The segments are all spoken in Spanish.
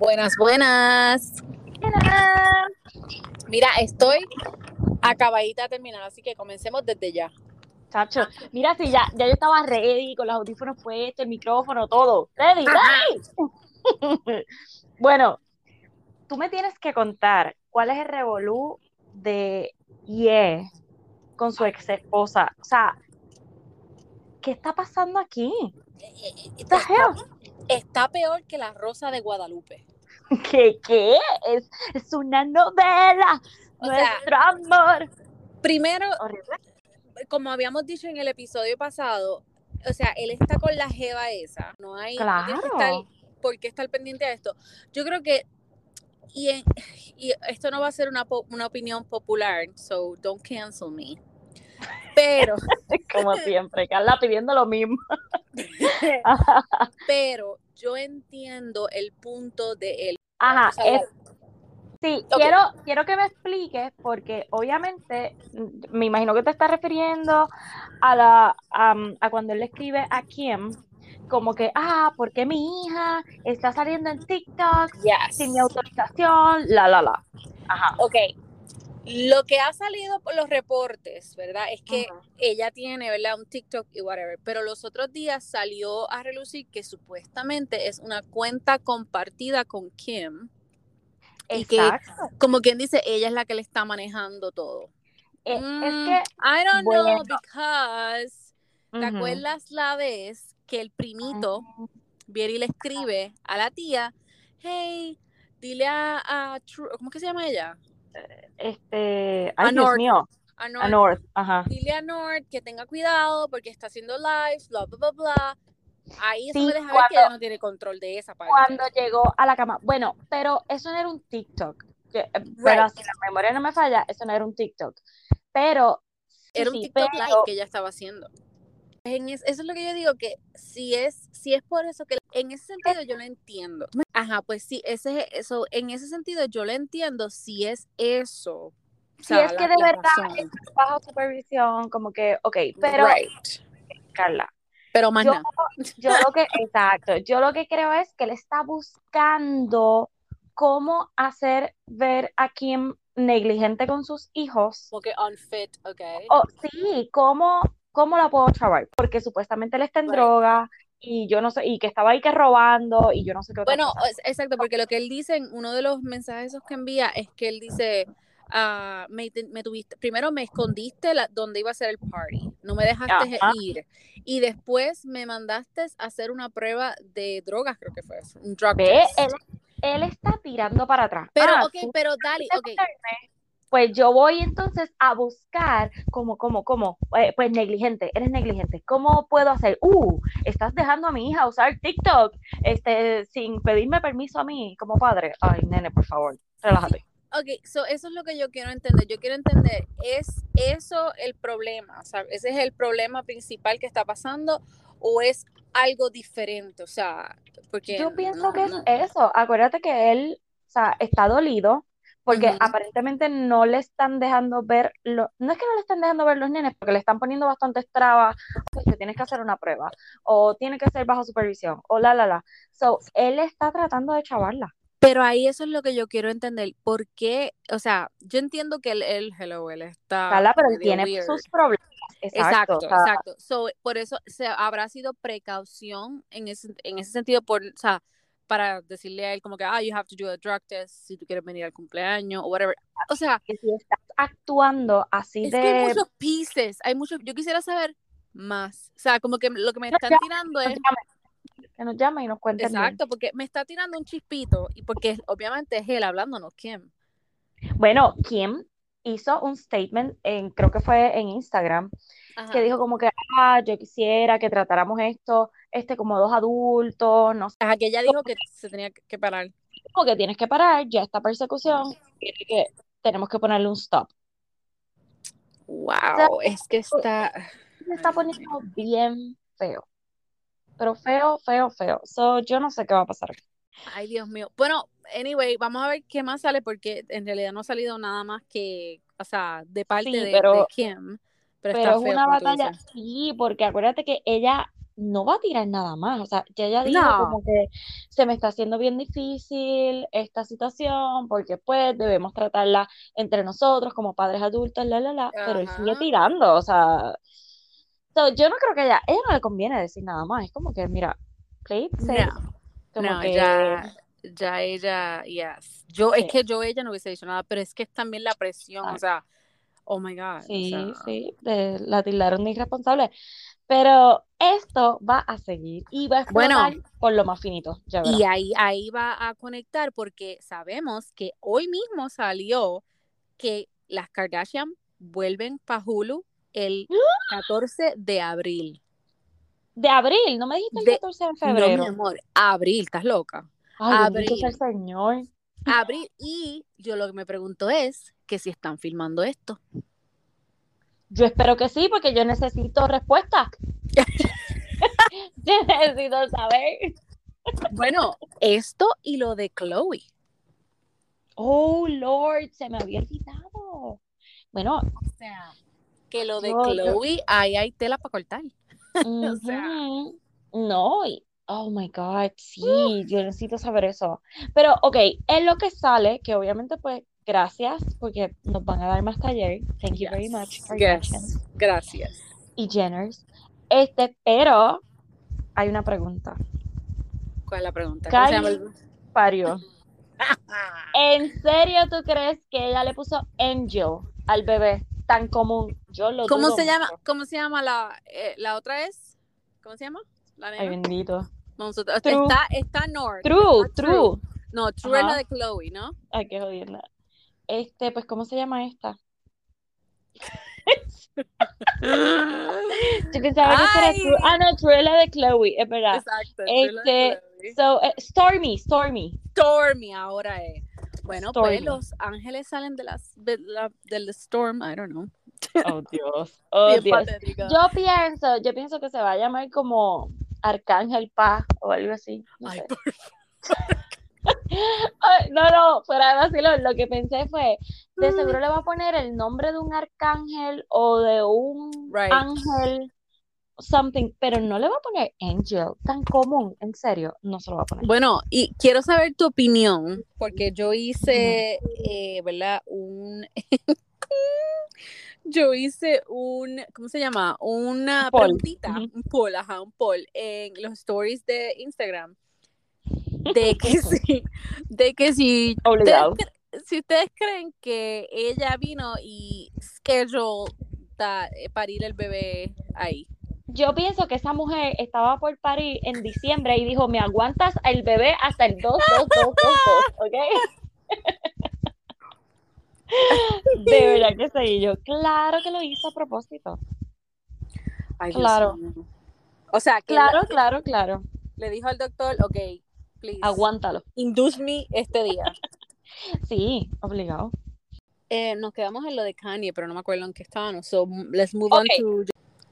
Buenas, buenas. Mira, estoy acabadita de terminar, así que comencemos desde ya. Chacho, mira, si ya, ya yo estaba ready, con los audífonos puestos, el micrófono, todo. Ready, ready. bueno, tú me tienes que contar cuál es el revolú de Ye con su ex esposa. O sea, ¿qué está pasando aquí? Está, está peor que la Rosa de Guadalupe. ¿Qué? ¿Qué? Es, es una novela. O sea, Nuestro amor. Primero, Horrible. como habíamos dicho en el episodio pasado, o sea, él está con la jeva esa. No hay no tienes que Claro. estar, por qué estar pendiente a esto. Yo creo que, y, en- y esto no va a ser una, una opinión popular, so don't cancel me. Pero, Como siempre, Carla pidiendo lo mismo. pero yo entiendo el punto de él. Ajá, es- sí, quiero, quiero que me expliques, porque obviamente mm, me imagino que te estás refiriendo a la a cuando él le escribe a Kim, como que, ah, ¿por qué mi hija está saliendo en TikTok Yes. sin mi autorización? La, la, la. Ajá. Ok. Lo que ha salido por los reportes, ¿verdad? Es que ella tiene, ¿verdad? Un TikTok y whatever. Pero los otros días salió a relucir que supuestamente es una cuenta compartida con Kim. Y que, Exacto. como quien dice, ella es la que le está manejando todo. Eh, es Mm, que, I don't know, because, ¿te acuerdas la vez que el primito viene y le escribe a la tía, hey, dile a, a Tru- ¿cómo que se llama ella? Este, A ay, Dios North. mío, A a North, North, ajá. dile a North que tenga cuidado porque está haciendo lives, bla, bla, bla, bla. Ahí eso Sí, me deja ver que cuando- ella no tiene control de esa parte. Cuando llegó a la cama. Bueno, pero eso no era un TikTok. Yo- eh, Pero Right. si la memoria no me falla, eso no era un TikTok. Pero, sí, Era un TikTok pero- live que ella estaba haciendo. Es- eso es lo que yo digo, que si es, si es por eso que en ese sentido yo lo entiendo. Ajá, pues sí, ese eso, en ese sentido yo lo entiendo si es eso. O Si es la- que de verdad es bajo supervisión, como que, ok, pero Right. Carla, Pero más yo, nada. yo lo que, exacto, yo lo que creo es que él está buscando cómo hacer ver a Kim negligente con sus hijos. Porque unfit, ok. O sí, cómo, cómo la puedo chavar, porque supuestamente él está en droga y yo no sé, y que estaba ahí que robando y yo no sé qué otra Bueno, cosa. exacto, porque lo que él dice en uno de los mensajes esos que envía es que él dice, ah, me, te- me tuviste, primero me escondiste la, donde iba a ser el party, no me dejaste Ajá. ir, y después me mandaste a hacer una prueba de drogas, creo que fue, un drug test. él, él está tirando para atrás. Pero, Ah, ok, pero Dali, ok, Pues yo voy entonces a buscar cómo, cómo, cómo, Eh, pues negligente, eres negligente. ¿Cómo puedo hacer? Uh, estás dejando a mi hija usar TikTok, este, sin pedirme permiso a mí como padre. Ay, nene, por favor, relájate. ok, so eso es lo que yo quiero entender, yo quiero entender, ¿es eso el problema? O sea, ¿ese es el problema principal que está pasando o es algo diferente? O sea, porque... Yo pienso no, que es eso. Acuérdate que él, o sea, está dolido porque Ujú. aparentemente no le están dejando ver, lo, no es que no le están dejando ver los nenes, porque le están poniendo bastantes trabas, o que tienes que hacer una prueba, o tiene que ser bajo supervisión, o la, la, la. So, él está tratando de chavarla. Pero ahí eso es lo que yo quiero entender. ¿Por qué? O sea, yo entiendo que él, él hello, él está Carla, pero tiene weird. sus problemas. Exacto. Exacto, o sea, exacto. So, por eso se habrá sido precaución en ese, en ese sentido, por, o sea, para decirle a él como que, ah, you have to do a drug test si tú quieres venir al cumpleaños o whatever. O sea, que si estás actuando así es de... que hay muchos pieces, hay muchos, yo quisiera saber más. O sea, como que lo que me están tirando es, llame, que nos llame y nos cuenten bien. exacto, porque me está tirando un chispito y porque obviamente es él hablándonos, ¿quién? Bueno, Kim hizo un statement, en, creo que fue en Instagram, Ajá. que dijo como que, ah, yo quisiera que tratáramos esto, este, como dos adultos, no sé, Ajá, que ella dijo que se tenía que parar. como que tienes que parar ya esta persecución, tiene que, tenemos que ponerle un stop. Wow, es que está. Se está poniendo bien feo, pero feo, feo, feo. So, yo no sé qué va a pasar. Ay, Dios mío. Bueno, anyway, vamos a ver qué más sale porque en realidad no ha salido nada más que, o sea, de parte Sí, de, pero- de Kim. Pero, Pero es feo, una batalla, sí, porque acuérdate que ella no va a tirar nada más. O sea, ya ella dijo No. como que se me está haciendo bien difícil esta situación porque pues debemos tratarla entre nosotros como padres adultos, la, la, la, pero él sigue Ajá. tirando, o sea, so, yo no creo que ella, ella no le conviene decir nada más, es como que, mira, play it safe, No, como no, que, ya, ya ella, yes. Yo, Sí. es que yo ella no hubiese dicho nada, pero es que es también la presión, o Exacto. sea, oh my God, o sí, sea, sí, de, la tildaron de irresponsable, pero esto va a seguir y va a Bueno. explotar por lo más finito, ya. Y ahí, ahí va a conectar porque sabemos que hoy mismo salió que las Kardashian vuelven para Hulu el 14 de abril. De abril, no me dijiste el De- 14 de No, febrero. mi amor, abril, ¿estás loca? Ay, abril. el Señor. Abril. Y yo lo que me pregunto es que si están filmando esto. Yo espero que sí, porque yo necesito respuesta. yo necesito saber. Bueno, esto y lo de Chloe. Oh, Lord, se me había olvidado. Bueno, O sea, que lo de Yo- yo- Chloe, ahí hay tela para cortar. O sea. ujú, no, oh my God, sí, yo necesito saber eso. Pero, ok, es lo que sale, que obviamente, pues, gracias, porque nos van a dar más taller. Thank you very much, Yes, Gracias. y Jenners. Este, pero hay una pregunta. ¿Cuál es la pregunta? ¿Cómo se llama el- Parió. ¿En serio tú crees que ella le puso Angel al bebé tan común? Yo lo ¿Cómo se llama? ¿Cómo se llama la, eh, la otra es? ¿Cómo se llama? La Ay, bendito. True. está, está North. True, está true. No, True es la Ajá. de Chloe, ¿no? Ay, qué jodienda. Este, pues, ¿cómo se llama esta? Yo pensaba que era. Ah, no, de Chloe, es verdad. Exacto. Este. So, eh, Stormy, Stormy. Stormy ahora es. Bueno, Stormy. pues los ángeles salen de las de la, del storm, I don't know. Oh, Dios. Oh, Dios. Yo pienso, yo pienso que se va a llamar como Arcángel Paz o algo así. No, Ay, sé. por- Ay, no, no, fuera de vacilón, lo que pensé fue, de seguro le va a poner el nombre de un arcángel o de un Right. ángel, something, pero no le va a poner angel, tan común, en serio, no se lo va a poner. Bueno, y quiero saber tu opinión, porque yo hice, eh, ¿verdad? Un. yo hice un. ¿Cómo se llama? Una Un poll. preguntita, Ujú. un poll, ajá, un poll en los stories de Instagram. De que si. De que si. Obligado. ustedes si ustedes creen que ella vino y schedule eh, parir el bebé ahí. Yo pienso que esa mujer estaba por parir en diciembre y dijo, me aguantas el bebé hasta el 2, 2, 2, 2, 2, ¿ok? De verdad que sí, yo, claro que lo hizo a propósito. Ay, Claro. O sea, que Claro, claro, claro. le dijo al doctor, ok, please, Aguántalo. induce me este día. Sí, obligado. Eh, nos quedamos en lo de Kanye, pero no me acuerdo en qué estábamos. So, let's move on to...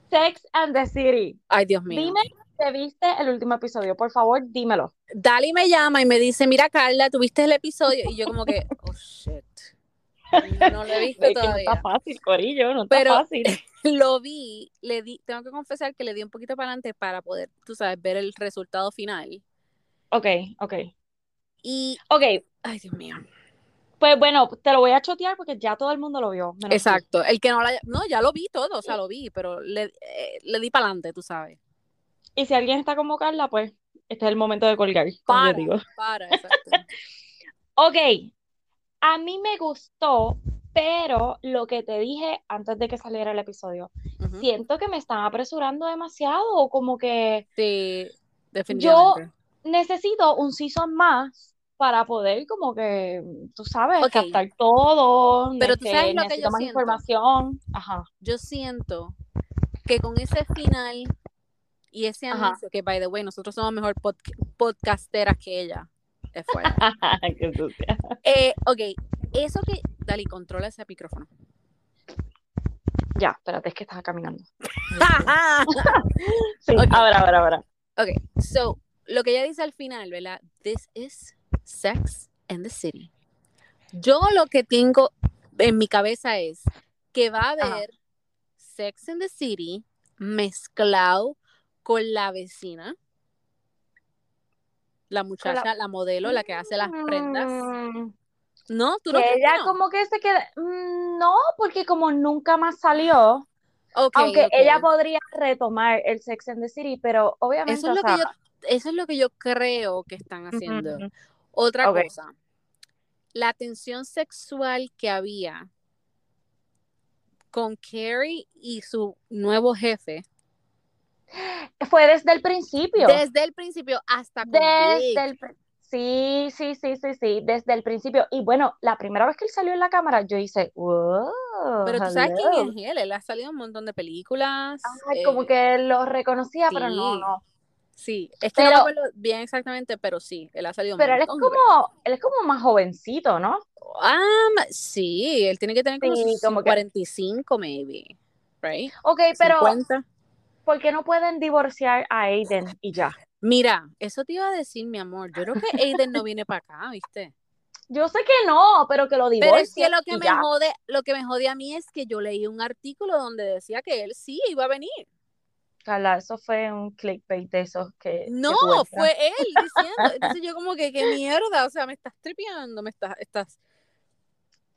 Sex and the City. Ay, Dios mío. Dime te viste el último episodio, por favor, dímelo. Dali me llama y me dice, mira, Carla, ¿tuviste el episodio? Y yo como que, oh, shit. No lo he visto Es que no está todavía. fácil, Corillo, no está Pero- fácil. Lo vi, le di, tengo que confesar que le di un poquito para adelante para poder, tú sabes, ver el resultado final. Ok, ok. Y, Ok, ay, Dios mío. pues bueno, te lo voy a chotear porque ya todo el mundo lo vio. tú. Exacto. El que no la No, ya lo vi todo, o sea, lo vi, pero le, eh, le di para adelante, tú sabes. Y si alguien está como Carla, pues este es el momento de colgar, Para, digo. para, exacto. Ok, a mí me gustó, pero lo que te dije antes de que saliera el episodio, siento que me están apresurando demasiado, o como que Sí, definitivamente. Necesito un season más para poder como que, tú sabes, Ok. captar todo, Pero tú sabes lo que yo más siento. información. Ajá. Yo siento que con ese final y ese Ajá. anuncio, que by the way, nosotros somos mejor pod- podcasteras que ella. Es fuerte. Qué sucia. Eh, ok, eso que. Dali, controla ese micrófono. Ya, espérate, es que estaba caminando. Sí, ahora, ahora, ahora. ok, so, lo que ella dice al final, ¿verdad? This is Sex and the City. Yo lo que tengo en mi cabeza es que va a Ajá. haber Sex and the City mezclado con la vecina, la muchacha, la, modelo, la que hace las prendas. Mm, No, tú no que ella no? como que se queda, mm, no, porque como nunca más salió, Ok, aunque ella podría retomar el Sex and the City, pero obviamente, Eso es o lo que yo, eso es lo que yo creo que están haciendo. Otra cosa, la tensión sexual que había con Carrie y su nuevo jefe, fue desde el principio. desde el principio hasta con Desde Vic. el sí, sí, sí, sí, sí, desde el principio. Y bueno, la primera vez que él salió en la cámara, yo hice, wow, Pero tú sabes quién es él, él ha salido en un montón de películas. Ay, como eh, que lo reconocía, pero no, no. Sí, es que no me acuerdo bien exactamente, pero sí, él ha salido pero él es como, él es como más jovencito, ¿no? Ma- sí, él tiene que tener como Sí, como que, 45, maybe, right? ok, pero 50. ¿por qué no pueden divorciar a Aiden y ya? Mira, eso te iba a decir, mi amor. Yo creo que Aiden no viene para acá, ¿viste? Yo sé que no, pero que lo Pero es que lo que me ya. jode, lo que me jode a mí es que yo leí un artículo donde decía que él sí iba a venir. Carla, eso fue un clickbait de esos que, que No, fue él diciendo. Entonces yo como que qué mierda, o sea, me estás tripeando, me estás, estás.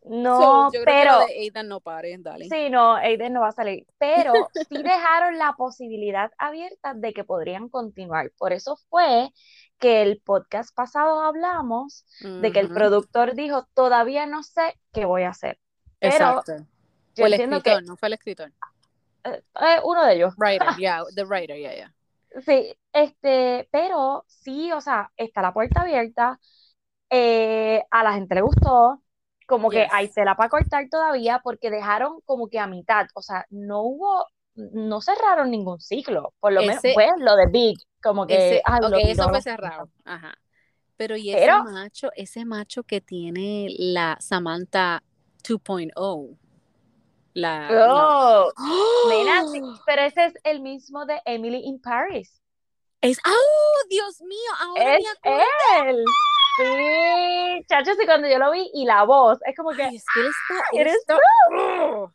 So, No, yo creo que pero lo de Aidan no pare, dale. Sí, no, Aiden no va a salir, pero sí dejaron la posibilidad abierta de que podrían continuar. Por eso fue que el podcast pasado hablamos de que el productor dijo, todavía no sé qué voy a hacer, pero Exacto. yo O el que escritor, no fue el escritor. Eh, eh, uno de ellos, Writer, yeah, the writer, yeah, yeah. sí, este, pero sí, o sea, está la puerta abierta, eh, a la gente le gustó, como que hay Yes. tela para cortar todavía porque dejaron como que a mitad, o sea, no hubo, no cerraron ningún ciclo, por lo menos Ese, fue lo de Big, como que, ese, ok, lo eso tiró, fue lo cerrado. Ajá. Pero y ese Pero, macho, ese macho que tiene la Samantha 2.0, la, la... oh, sí, ¡Oh! pero ese es el mismo de Emily in Paris, Es, ¡oh, Dios mío! Ahora es me él. Sí, chachos, y cuando yo lo vi, y la voz, es como que, Ay, es que él está, él eres está, tú. ¡oh!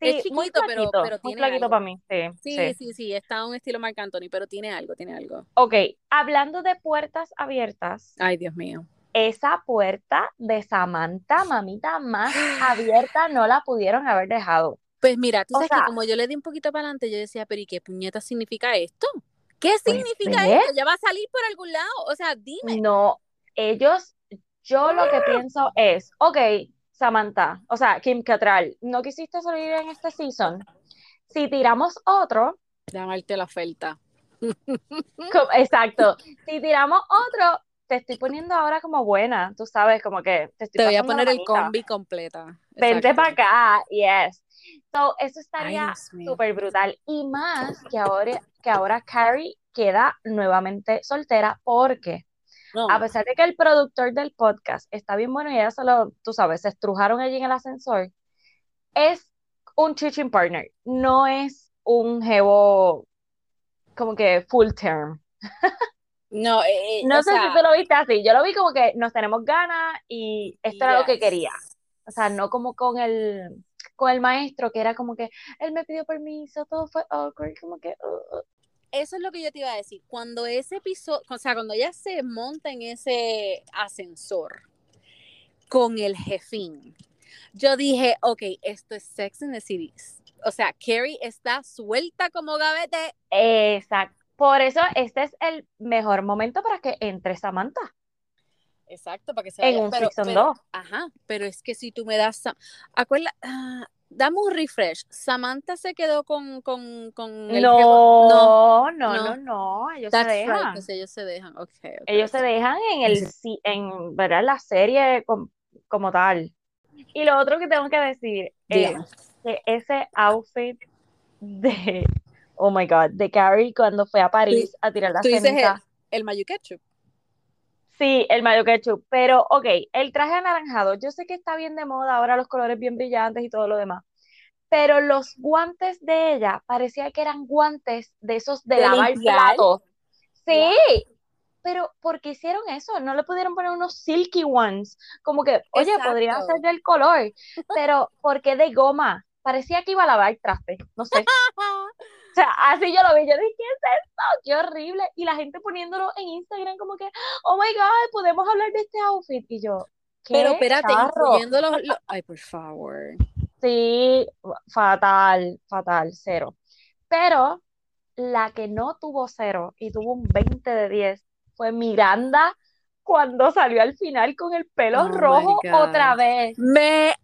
Es Sí, muy pero, flaquito, pero muy tiene algo. para mí, sí, Sí, sí. sí, sí, está un estilo Marc Anthony, pero tiene algo, tiene algo. Ok, hablando de puertas abiertas, Ay, Dios mío. Esa puerta de Samantha, mamita, más abierta no la pudieron haber dejado. Pues mira, tú O sabes que sea, como yo le di un poquito para adelante, yo decía, pero ¿y qué puñeta significa esto? ¿Qué pues significa esto? Ya va a salir por algún lado. O sea, dime. no, ellos, yo lo que pienso es, ok, Samantha, o sea, Kim Cattrall, no quisiste salir en este season. Si tiramos otro, Llamarte la oferta. exacto, si tiramos otro, te estoy poniendo ahora como buena, tú sabes, como que te estoy Te voy a poner el combi completa. Vente para acá, yes. So, eso estaría súper brutal. Y más que ahora, que ahora Carrie queda nuevamente soltera porque a No, pesar de que el productor del podcast está bien bueno y ella solo, tú sabes, se estrujaron allí en el ascensor, es un teaching partner, no es un jevo como que full term. no, eh, eh, No sé si tú lo viste así, yo lo vi como que nos tenemos ganas y esto era lo que quería. O sea, no como con el, con el maestro, que era como que él me pidió permiso, todo fue awkward, como que... uh, uh. Eso es lo que yo te iba a decir. Cuando ese episodio, o sea, cuando ella se monta en ese ascensor con el jefín, yo dije, ok, esto es Sex in the City. O sea, Carrie está suelta como gavete. Exacto. Por eso este es el mejor momento para que entre Samantha Exacto, para que se en un Pero, season pero, 2. ajá, pero es que si tú me das, acuerda, ah, dame un refresh. Samantha se quedó con, con, con el. No, No, no, no. no, no, ellos se right, dejan. pues ellos se dejan. Ok, ok, Ellos se dejan en el, en, ¿verdad? La serie com- como tal. Y lo otro que tengo que decir es que ese outfit de, oh my God, de Carrie cuando fue a París a tirar la tú dices el, el mayo ketchup. Sí, el mayo ketchup, pero ok, el traje anaranjado, yo sé que está bien de moda ahora los colores bien brillantes y todo lo demás, pero los guantes de ella parecía que eran guantes de esos de De lavar platos. Sí, Wow. pero ¿por qué hicieron eso? No le pudieron poner unos silky ones, como que, oye, podrían ser Exacto. del color, pero ¿por qué de goma? Parecía que iba a lavar traste, no sé. sea, así yo lo vi, yo dije, ¿qué es esto? Qué horrible. Y la gente poniéndolo en Instagram como que, oh my God, podemos hablar de este outfit. Y yo, ¿qué Pero espérate, charro? incluyendo los, los- Ay, por favor. Sí, fatal, fatal, cero. Pero la que no tuvo cero y tuvo un 20 de 10 fue Miranda cuando salió al final con el pelo Oh rojo otra vez. Me...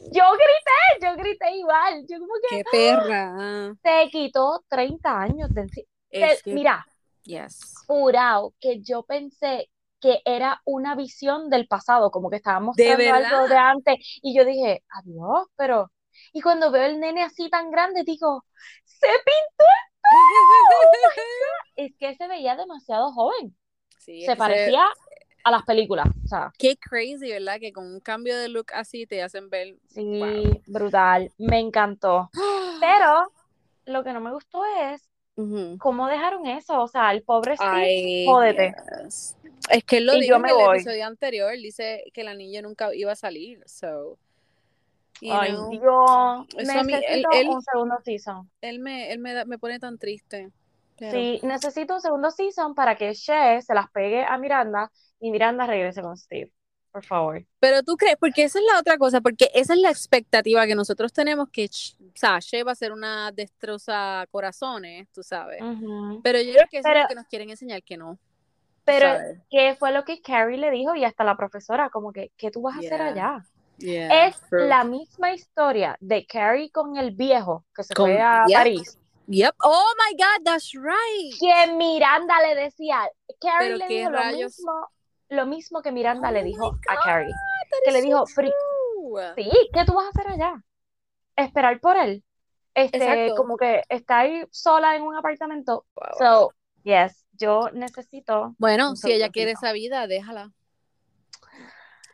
Yo grité, yo grité igual. Yo como que ¡Qué perra! se quitó 30 años de encima. Que... Mira, Yes. jurado que yo pensé que era una visión del pasado, como que estaba mostrando algo de antes, y yo dije, adiós, pero... Y cuando veo el nene así tan grande, digo, se pintó, es que se veía demasiado joven, Sí, se parecía a las películas, o sea, Qué crazy, ¿verdad? Que con un cambio de look así te hacen ver... sí, Wow. brutal, me encantó. Pero lo que no me gustó es cómo dejaron eso, o sea, el pobre Steve, jódete. yes. Es que él lo Y dijo yo en el voy. episodio anterior, dice que la niña nunca iba a salir, so, you Ay, know, Dios, Eso a mí- él- necesito él- un segundo season. él me, él me, da- me pone tan triste. pero- Sí, necesito un segundo season para que She se las pegue a Miranda y Miranda regrese con Steve. Por favor. Pero tú crees, porque esa es la otra cosa, porque esa es la expectativa que nosotros tenemos que, o sea, She va a ser una destroza corazones, tú sabes. Pero yo creo que eso es lo que nos quieren enseñar que no. Pero, sabes. ¿qué fue lo que Carrie le dijo? Y hasta la profesora, como que, ¿qué tú vas a hacer allá? Yeah, Es true. la misma historia de Carrie con el viejo que se Con- fue a Yep. París. Yep. Oh my God, that's right. Que Miranda le decía, Carrie le dijo lo mismo, lo mismo que Miranda Oh le my dijo a Carrie. Que le dijo, "Fri- true. Sí, ¿qué tú vas a hacer allá? Esperar por él. Este, Exacto. como que estar sola en un apartamento. Wow. So, yes, yo necesito. Bueno, si ella quiere esa vida, déjala.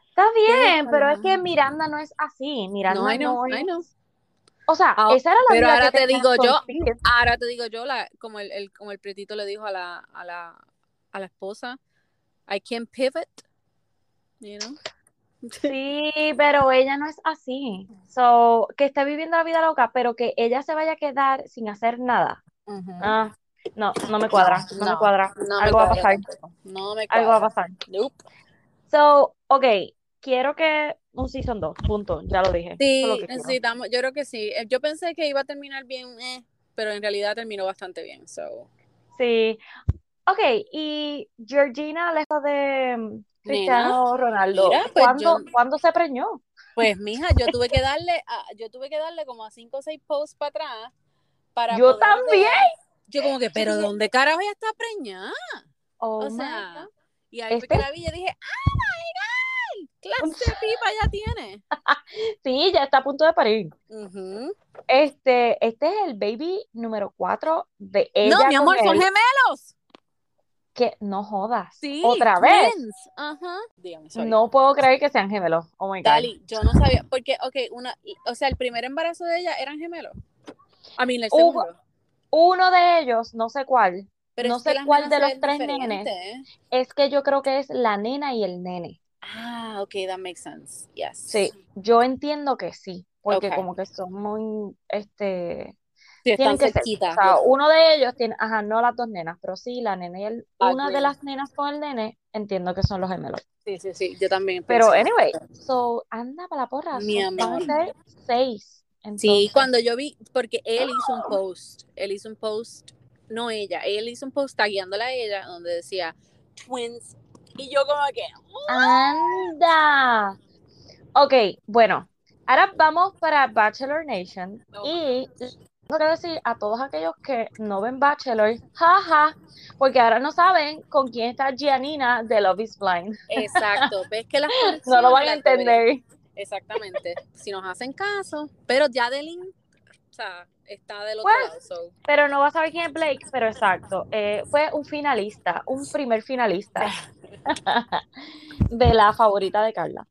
Está bien, Déjala. pero es que Miranda no es así. Miranda No, I know, no I know. es- O sea, Ah, esa era la pero vida ahora que te digo yo. Ahora te digo yo, la, como el, el- como el pretito le dijo a la, a la, a la esposa, I can pivot, you know. Sí, pero ella no es así. So, que esté viviendo la vida loca, pero que ella se vaya a quedar sin hacer nada. Ah, no, no me cuadra, no, me cuadra. No me Algo va a cuadra pasar. No me Algo va a cuadra. pasar. Nope. So, ok, quiero que un season 2, punto, ya lo dije. Lo Sí, quiero. necesitamos, yo creo que sí. Eh, Yo pensé que iba a terminar bien, eh, pero en realidad terminó bastante bien. So. Sí. Ok, y Georgina, lejos de mm, Cristiano Ronaldo, mira, pues ¿cuándo, yo- ¿cuándo se preñó? Pues mija, yo tuve que darle, a- yo tuve que darle como a cinco o seis posts para atrás para Yo también. Yo como que, pero ¿dónde carajo ella está preñada? Oh o sea, y ahí fue Este- que la vi y yo dije, ¡Oh my God! ¡Clase de pipa ya tiene! Sí, ya está a punto de parir. Este, este es el baby número 4 de ella No, mi amor, con son él. gemelos. Que no jodas. Sí, Otra vez. Ajá. Dígame, sorry. No puedo creer que sean gemelos. Oh my God. Dali, yo no sabía, porque, ok, una, o sea, el primer embarazo de ella eran gemelos. A mí, el Hubo- segundo. Uno de ellos, no sé cuál, Pero no es que sé cuál de los tres nenes. ¿eh? es que yo creo que es la nena y el nene. Ah, ok, that makes sense. Yes. Sí, yo entiendo que sí, porque como que son muy, este, Sí, tienen están que ser. cerquita. O sea, uno de ellos tiene, ajá, no las dos nenas, pero sí, la nena y el, una de las nenas con el nene, entiendo que son los gemelos. Sí, sí, sí, yo también. Pero pensé. anyway, so, anda para la porra, Mi a amor. seis. Sí, cuando yo vi, porque él hizo un post, él hizo un post, no ella, él hizo un post tagueándola a ella donde decía twins. Y yo como que, anda. Ok, bueno, ahora vamos para Bachelor Nation y que decir a todos aquellos que no ven Bachelor, jaja, porque ahora no saben con quién está Gianina de Love is Blind. exacto, ves que las No lo van a entender. Exactamente, si nos hacen caso, pero ya Delin, o sea, está del otro Pues, lado, so. Pero no vas a saber quién es Blake, pero exacto. eh, fue un finalista, un primer finalista de la favorita de Carla.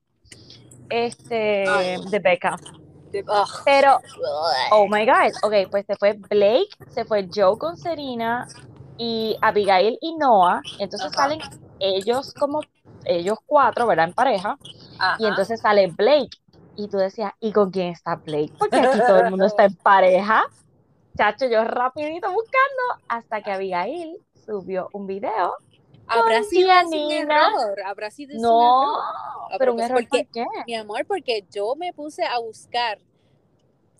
Este, Ay. de Becca. Pero, oh my God, ok, pues se fue Blake, se fue Joe con Serena y Abigail y Noah. Entonces Ajá. salen ellos como, ellos cuatro, ¿verdad? En pareja. Ajá. Y entonces sale Blake. Y tú decías, ¿y con quién está Blake? Porque aquí todo el mundo está en pareja. chacho, yo rapidito buscando hasta que Abigail subió un video. Habrá sido un error, habrá sido un No, error. Ah, pero un pues, error porque, ¿por qué? mi amor, porque yo me puse a buscar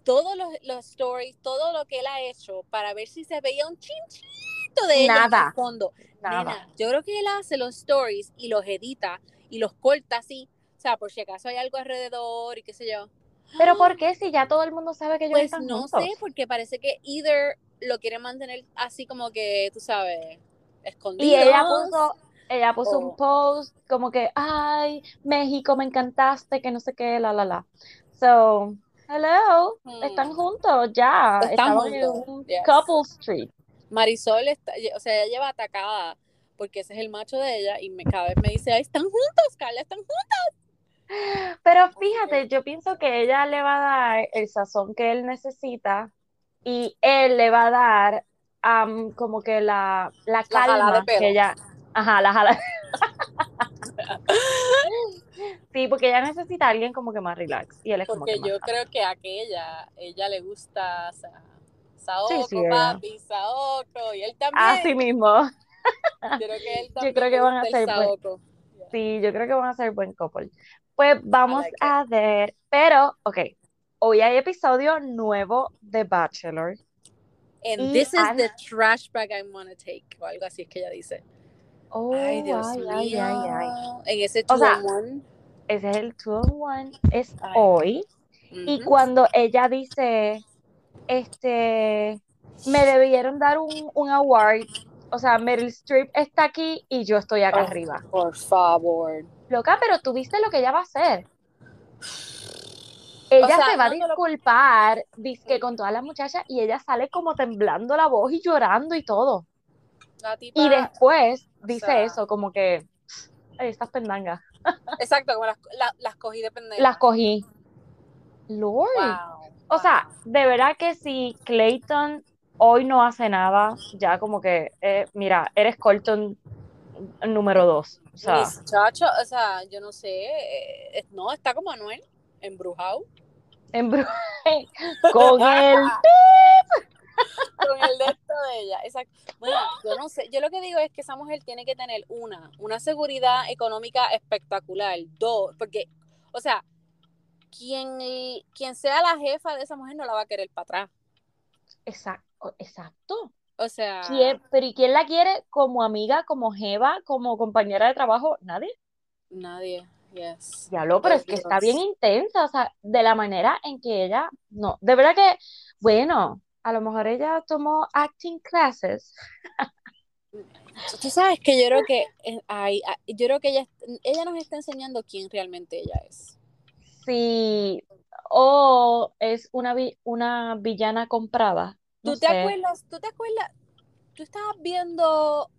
todos los, los stories, todo lo que él ha hecho para ver si se veía un chinchito de ella en Nada. el fondo. Nada. Nena, yo creo que él hace los stories y los edita y los corta así, o sea, por si acaso hay algo alrededor y qué sé yo. Pero ¿por qué si ya todo el mundo sabe que ellos Pues están no juntos? sé, porque parece que either lo quiere mantener así como que, tú sabes, escondido. Y ella puso, ella puso o- un post como que, ay, México, me encantaste, que no sé qué, la, la, la. So, hello, Hmm. están juntos ya. Están en juntos, un yes. couple street. Marisol, está, o sea, ella lleva atacada porque ese es el macho de ella y me, cada vez me dice, ay, están juntos, Carla, están juntos. Pero fíjate, yo pienso que ella le va a dar el sazón que él necesita y él le va a dar am, como que la, la de calma pelo. que ella, ajá, la jala. Sí, porque ella necesita a alguien como que más relax y él es como Porque que más yo calma. creo que a aquella, ella le gusta, o sea, Saoko, sí, ella. papi, Saoko, y él también. Así mismo. Yo creo que él Yo también creo que van a ser buen-. Sí, yo creo que van a ser buen couple. Pues vamos like a ver, pero, ok, hoy hay episodio nuevo de Bachelor. And Y this is Ana- the trash bag I want to take, o algo así es que ella dice. Oh, ay, Dios ay, mío. ay, ay. En ese O sea, 2-on-1. Ese es el 2 on 1, es hoy. Y cuando ella dice, este, me debieron dar un, un award, o sea, Meryl Streep está aquí y yo estoy acá Oh, arriba. Por favor. Loca, pero tú viste lo que ella va a hacer. Ella sea, se va a te lo- disculpar, dizque con todas las muchachas, y ella sale como temblando la voz y llorando y todo. La tipa- Y después dice sea- eso, como que, "Ay, estas pendangas, Exacto, como las, la- las cogí de las cogí. Lord. Wow, O sea, de verdad que si Clayton hoy no hace nada, ya como que, eh, mira, eres Colton número dos. O sea, Muchacho, o sea, yo no sé. eh, no, está como Anuel, embrujado. En con el con el de esto de ella. Exacto. Bueno, yo no sé. Yo lo que digo es que esa mujer tiene que tener una, una seguridad económica espectacular. Dos, porque, o sea, quien, quien sea la jefa de esa mujer no la va a querer para atrás. Exacto, exacto. O sea, ¿Quién- pero ¿y quién la quiere como amiga, como jeva, como compañera de trabajo? Nadie. nadie. Yes. Diablo, pero es que está bien intensa, o sea, de la manera en que ella, no, de verdad que, bueno, a lo mejor ella tomó acting classes. Tú sabes que yo creo que eh, ay, ay, yo creo que ella, ella nos está enseñando quién realmente ella es. Sí, o es una, una villana comprada. ¿Tú No te sé. acuerdas? ¿Tú te acuerdas? Tú estabas viendo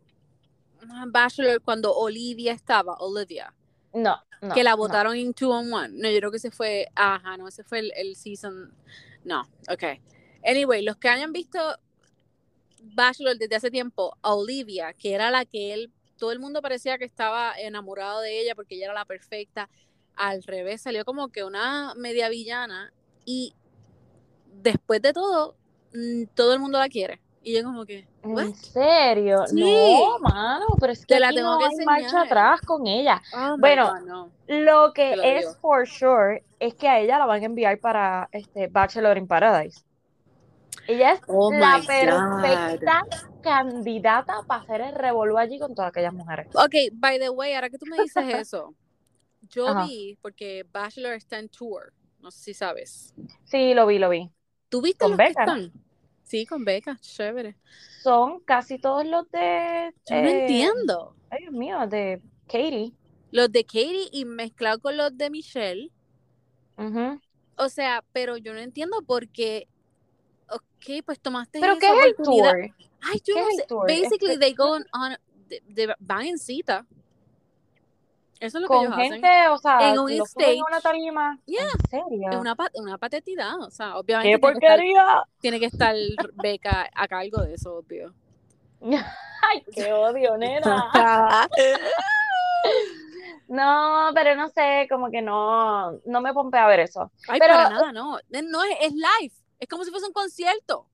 ah, Bachelor cuando Olivia estaba, Olivia, No, no, que la no. votaron en Two on One. No, yo creo que ese fue, ajá, no, ese fue el, el season. No, ok. Anyway, los que hayan visto Bachelor desde hace tiempo, a Olivia, que era la que él, todo el mundo parecía que estaba enamorado de ella porque ella era la perfecta. Al revés, salió como que una media villana y después de todo, mm, todo el mundo la quiere. Y yo como que, ¿what? ¿En serio? Sí. No, mano, pero es que Te la aquí tengo no que hay marcha atrás con ella. Oh Bueno, God, no. Lo que lo es digo. for sure es que a ella la van a enviar para este Bachelor in Paradise. Ella es Oh la God. perfecta candidata para hacer el revolú allí con todas aquellas mujeres. Ok, by the way, ahora que tú me dices eso, yo Ajá. vi, porque Bachelor está en tour, no sé si sabes. Sí, lo vi, lo vi. ¿Tú viste Con los. Sí, con Beca, chévere. Son casi todos los de, Yo no eh, entiendo. ay Dios mío, de Katie. Los de Katie y mezclado con los de Michelle. Ujú. O sea, pero yo no entiendo por qué. Ok, pues tomaste Pero esa ¿qué es el tour? Ay, yo ¿Qué no es el sé. Basically, Este- they go on, on- de, de- van en cita. Eso es lo que Con ellos gente, hacen. o sea, En un suben a una stage. tarima. Yeah. ¿En serio? Es una, una patetidad. O sea, ¡Qué obviamente tiene que, estar, porquería! tiene que estar Beca a cargo de eso, obvio. Ay, qué odio, nena. No, pero no sé, como que no, no me pompea a ver eso. Ay, Pero- para nada, no. No es, es live. Es como si fuese un concierto.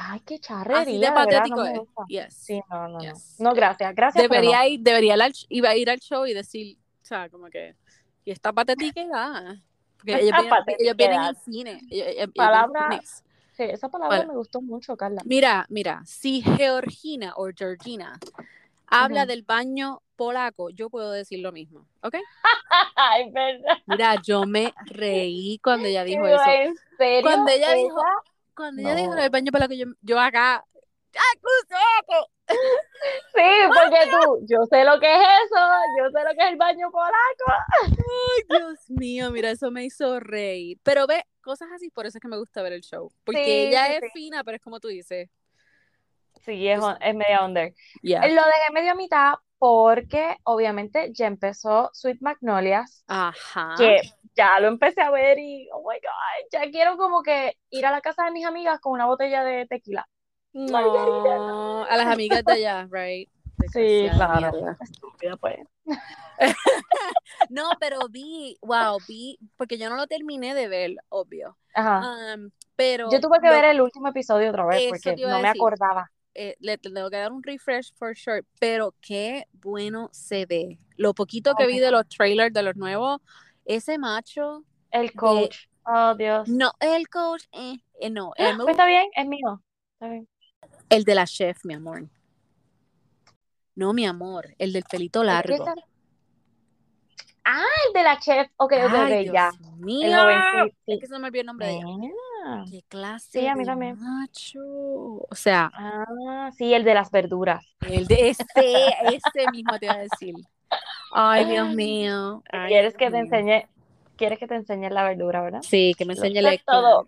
Ay, qué Así charrería, de de verdad, patético no me es. Yes. Sí, no, no, no. Yes. No, gracias, gracias, pero Debería no. ir, debería ir al, iba a ir al show y decir, o sea, como que, y esta patética edad. Porque ellos vienen, ellos vienen en cine. ellos- ellos- ellos vienen Palabra-. Sí, esa palabra Vale. me gustó mucho, Carla. Mira, mira, si Georgina o Georgina habla Ujú. del baño polaco, yo puedo decir lo mismo, ¿ok? Ay, verdad. Mira, yo me reí cuando ella dijo eso. ¿En serio? Cuando ella dijo, cuando ella dijo No. lo del baño polaco, yo, yo acá. Sí, porque tú, yo sé lo que es eso, yo sé lo que es el baño polaco. Ay, Dios mío, mira, eso me hizo reír. Pero ve, cosas así, por eso es que me gusta ver el show. Porque Sí, ella sí, es sí. fina, pero es como tú dices. Sí, es, es media under. Ya. Lo dejé medio a mitad porque obviamente ya empezó Sweet Magnolias, Ajá. que ya lo empecé a ver y, oh my God, ya quiero como que ir a la casa de mis amigas con una botella de tequila. No, a las amigas de allá, right? Sí, claro. Estúpida, pues. No, pero vi, wow, vi, porque yo no lo terminé de ver, obvio. Ajá. Um, pero Yo tuve que lo- ver el último episodio otra vez porque no me acordaba. Eh, le tengo que dar un refresh for sure, pero qué bueno se ve. Lo poquito que vi de los trailers de los nuevos, ese macho, El coach. Oh, Dios. no, el coach, eh, eh, no, el, Pues está bien, es mío. Está bien. el de la chef, mi amor. No, mi amor, el del pelito ¿El qué largo. Ah, el de la chef. Ok, ok, Ay, ok, Dios ya. mío. El Es que se me olvidó el nombre de ella. Ah, Qué clase Sí, a mí de también. macho. O sea, Ah, sí, el de las verduras. el de ese, ese mismo te iba a decir. Ay, Dios mío. Ay, ¿Quieres Dios que te mío. enseñe? ¿Quieres que te enseñe la verdura, verdad? Sí, que me enseñe el todo.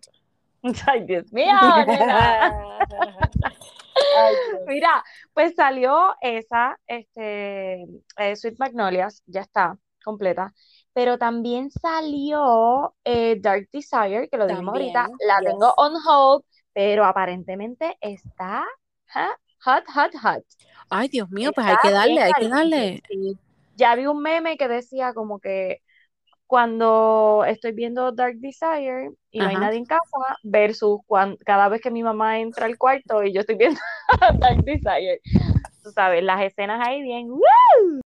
Ay, Dios mío, nena. Ay, Dios. Mira, pues salió esa, este, eh, Sweet Magnolias, ya está, completa. Pero también salió eh, Dark Desire, que lo dijimos ahorita, la yes. tengo on hold, pero aparentemente está hot, hot, hot. Ay, Dios mío, pues hay que darle, hay que darle. sí. Ya vi un meme que decía como que cuando estoy viendo Dark Desire y no hay nadie en casa, versus cuan- cada vez que mi mamá entra al cuarto y yo estoy viendo Dark Desire. Tú sabes, las escenas ahí bien. ¡uh!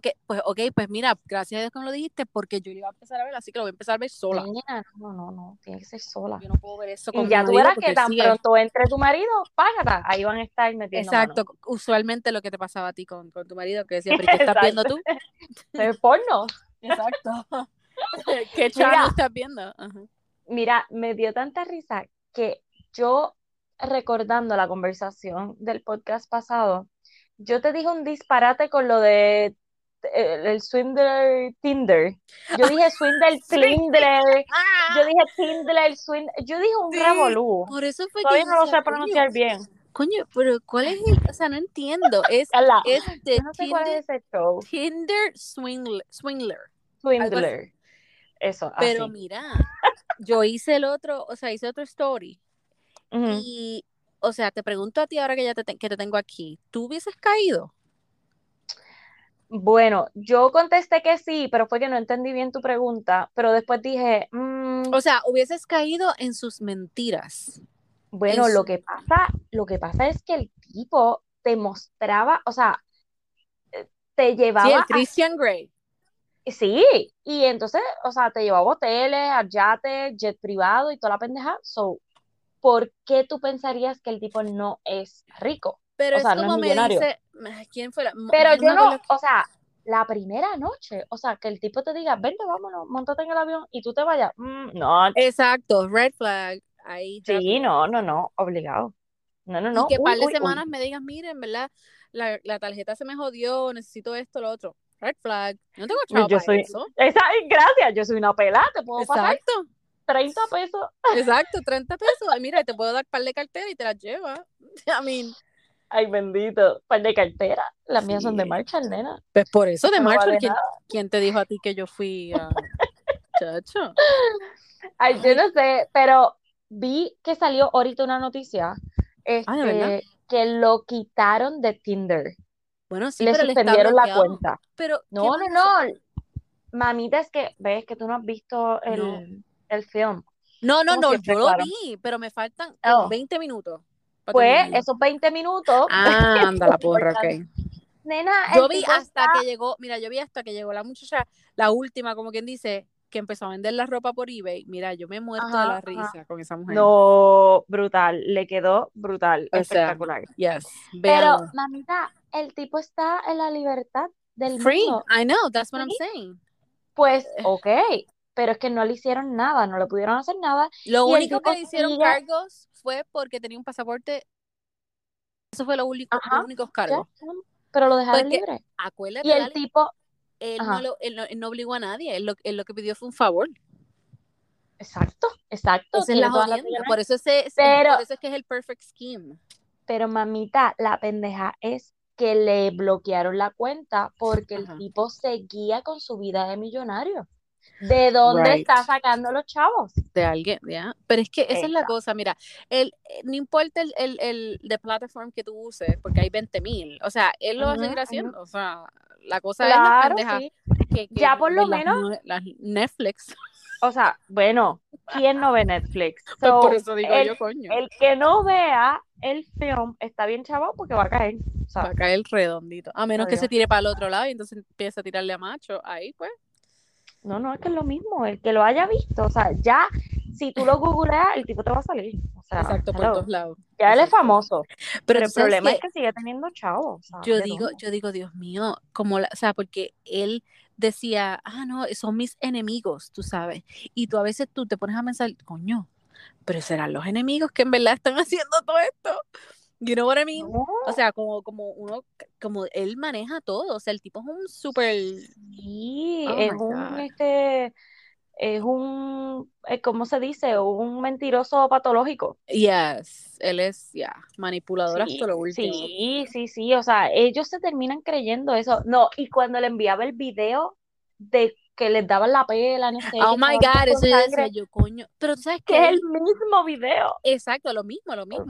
Que- pues, ok, pues mira, gracias a Dios que me lo dijiste, porque yo lo iba a empezar a ver, así que lo voy a empezar a ver sola. Nena, no, no, no, tiene que ser sola. Yo no puedo ver eso con Y mi ya tú verás que tan sigue- pronto entre tu marido, págata, ahí van a estar metiendo Exacto, usualmente lo que te pasaba a ti con, con tu marido, que decía, pero ¿qué estás viendo tú? mano. Es porno. Exacto. ¿Qué Mira. channel estás viendo? Ajá. Mira, me dio tanta risa que yo, recordando la conversación del podcast pasado, yo te dije un disparate con lo de eh, el Swindler Tinder. Yo dije Swindler Tinder, yo dije Tinder, Swindler, yo dije un Sí. revolú. Por eso fue Todavía que no lo sé pronunciar coño, bien. Coño, pero ¿cuál es el? O sea, no entiendo. Es, de no sé cuál Tinder, es ese show. Tinder Swingler, Swingler. Swindler. Eso, Pero así. mira, yo hice el otro, o sea, hice otro story. Y, o sea, te pregunto a ti ahora que ya te, que te tengo aquí, ¿tú hubieses caído? Bueno, yo contesté que sí, pero fue que no entendí bien tu pregunta, pero después dije, mm, O sea, hubieses caído en sus mentiras. Bueno, en lo su- que pasa, lo que pasa es que el tipo te mostraba, o sea, eh, te Sí, el llevaba a- Christian Grey. sí, y entonces, o sea, te llevaba a hoteles, a yates, jet privado y toda la pendeja. So, ¿por qué tú pensarías que el tipo no es rico? Pero O es sea, no es como me millonario. dice, ¿quién fue la? Pero no yo no, o sea, la primera noche, o sea, que el tipo te diga, vente, vámonos, montate en el avión y tú te vayas. Mm, no, Exacto, red flag. Ahí sí, no, no, no, obligado. No, no, no. y que uy, par de uy, uy. semanas me digas, miren, ¿verdad? La, la tarjeta se me jodió, necesito esto, lo otro. Red flag. No tengo chavo Yo para soy- eso. Esa, gracias, yo soy una pelada, te puedo pasar Exacto, 30 pesos. exacto, 30 pesos. Ay, Mira, te puedo dar par de cartera y te las llevas. I mean, Ay, bendito, par de cartera. Las mías son de Sí. Marshall, nena. pues por eso de No Marshall, vale ¿quién, te dijo a ti que yo fui a chacho? Ay, yo no sé, pero vi que salió ahorita una noticia Ah, este, que lo quitaron de Tinder. Bueno, sí, Le pero suspendieron la cuenta. Pero, ¿qué No, no, no. Mamita, es que ves que tú no has visto el, No. El film. No, no, Como no, siempre, yo lo claro. vi, pero me faltan como Oh. 20 minutos. Pues esos 20 minutos, Ah, anda la porra, ok. nena, Yo vi hasta está- que llegó, mira, yo vi hasta que llegó la muchacha, la última, como quien dice, que empezó a vender la ropa por eBay. Mira, yo me he muerto de la ajá. risa con esa mujer. No, brutal, le quedó brutal, O sea, espectacular. Yes, Pero, mamita, el tipo está en la libertad del Free, mundo. I know, that's what I'm saying. Pues, ok, pero es que no le hicieron nada, no le pudieron hacer nada. Lo único que le hicieron sigue- cargos fue porque tenía un pasaporte. Eso fue lo único, Ajá, los únicos Ya, cargos. Pero lo dejaron Porque- libre. Acuérdate, Y el Dale, tipo, él, no lo- él no- él no obligó a nadie, él lo, él lo que pidió fue un favor. exacto, exacto, Esa es la. Por eso, ese es, Pero- por eso es que es el perfect scheme. Pero mamita, la pendeja es que le bloquearon la cuenta porque el tipo seguía con su vida de millonario. ¿De dónde Right. está sacando los chavos? de alguien, ¿ya? Pero es que esa es la cosa, mira, el, no importa el, el, el de platform que tú uses, porque hay 20 mil, o sea, él lo va a seguir haciendo, o sea, la cosa es la pendeja sí. que, que Ya por lo las menos- las Netflix, O sea, bueno, ¿quién no ve Netflix? Pues por eso digo el, yo, coño, el que no vea el film está bien chavo porque va a caer. Va a caer redondito, a menos que se tire para el otro lado y entonces empieza a tirarle a macho, ahí pues, no, no, es que es lo mismo, el que lo haya visto, o sea, ya, si tú lo googleas, el tipo te va a salir. O sea, exacto, por todos lados. Ya él es famoso, Pero, el problema que es que sigue teniendo chavos. o sea, yo ¿de digo, yo digo, Dios mío, como la, o sea, porque él decía, ah, no, son mis enemigos, tú sabes. Y tú a veces tú te pones a pensar, coño, pero serán los enemigos que en verdad están haciendo todo esto. You know what I mean? No, O sea, como, como uno, como él maneja todo. O sea, el tipo es un súper. sí, Oh es un, este, es un, eh, ¿cómo se dice? Un mentiroso patológico. Yes, él es, ya, manipulador Sí, hasta lo último. sí, sí, sí, o sea, ellos se terminan creyendo eso. No, y cuando le enviaba el video de que les daban la pela, no sé, Oh my God, eso yo decía yo, coño. Pero tú sabes que es el mismo video. exacto, lo mismo, lo mismo.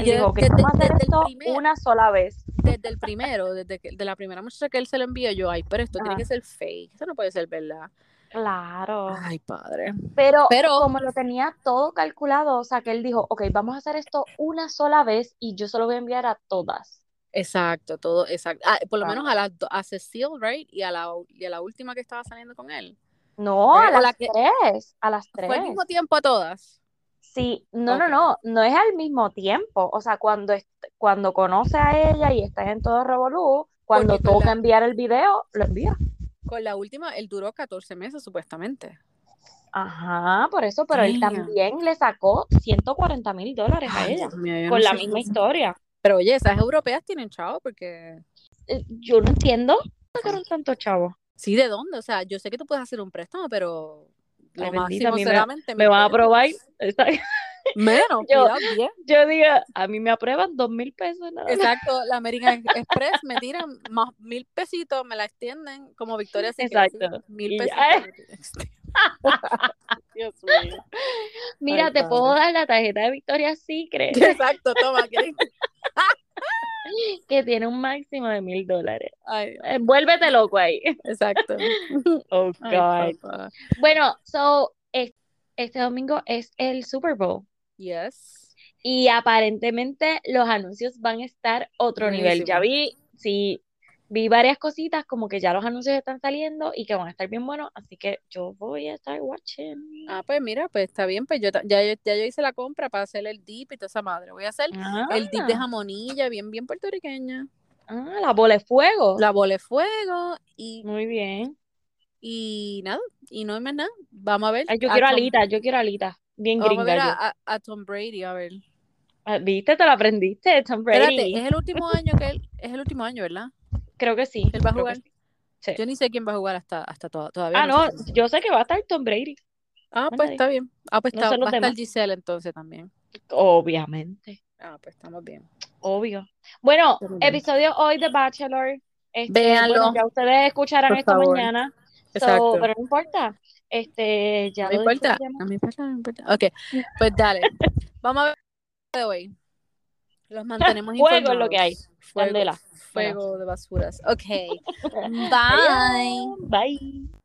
Él Yo que desde, vamos a hacer desde esto primer, una sola vez. desde el primero, desde que, de la primera muchacha que él se lo envió, yo, ay, pero esto tiene que ser fake, eso no puede ser verdad. Claro. Ay, padre. Pero, Pero- como lo tenía todo calculado, o sea, que él dijo, ok, vamos a hacer esto una sola vez y yo se lo voy a enviar a todas. Exacto, todo, exacto. Ah, por lo Ah. menos a do- a Cecile, right? Y a la, y a la última que estaba saliendo con él. No, a las la tres, a las Fue al tres. mismo tiempo a todas. Sí, no, no, no, no es al mismo tiempo. O sea, cuando, cuando conoce a ella y está en todo revolú, cuando Porque toca la- enviar el video, lo envía. Con la última, él duró 14 meses supuestamente. Ajá, por eso, pero él también le sacó 140 mil dólares a ella, con no la misma historia. Pero oye, esas europeas tienen chavo porque... Eh, Yo no entiendo, sacaron tanto chavo. Sí, ¿de dónde? O sea, yo sé que tú puedes hacer un préstamo, pero lo máximo me- será 20 Me van a aprobar. Menos, Yo- cuidado, 10. Yo digo, a mí me aprueban dos mil pesos nada. Exacto, la American Express me tiran más mil pesitos, me la extienden como Victoria. Exacto. Mil pesitos. Dios mío. Mira, Ay, te padre. puedo dar la tarjeta de Victoria's Secret, Exacto, toma. ¿quieres? que tiene un máximo de mil dólares. Eh, Vuélvete loco ahí. exacto. Oh, God. Bueno, so, es- este domingo es el Super Bowl. Yes. Y aparentemente los anuncios van a estar otro nivel. Ya vi, sí, vi varias cositas como que ya los anuncios están saliendo y que van a estar bien buenos, así que yo voy a estar watching. Ah, pues mira, pues está bien, pues yo ya, yo- ya yo hice la compra para hacer el dip y toda esa madre. Voy a hacer el dip de Ah, jamonilla, bien, bien puertorriqueña. ah, la bola de fuego. La bola de fuego y, Muy bien. y nada, y no hay más nada. Vamos a ver. Ay, yo a quiero Tom- alitas, yo quiero alitas. Bien Vamos a gringa ver yo. a, a- a Tom Brady, a ver. Ah, ¿Viste? Te lo aprendiste, Tom Brady. Espérate, es el último año que él, es el último año, ¿verdad? Creo que sí. Él va a jugar. sí. Sí. Yo ni sé quién va a jugar hasta, hasta to- todavía. Ah, no, sé. yo sé que va a estar Tom Brady, Ah, pues nadie. está bien. Ah, pues No está, va a estar. Giselle entonces también. obviamente, Ah, pues estamos bien. obvio. Bueno, bien. episodio hoy de Bachelor. Este, Véanlo. bueno, ya ustedes escucharán Por favor. mañana. So, Exacto. pero no importa. Este, ya No me importa, no me importa, no me importa. Ok, pues dale. Vamos a ver de hoy. Los mantenemos Fuego es informados. lo que hay. Fuego, Candela. fuego de basuras. Ok. Bye. Bye.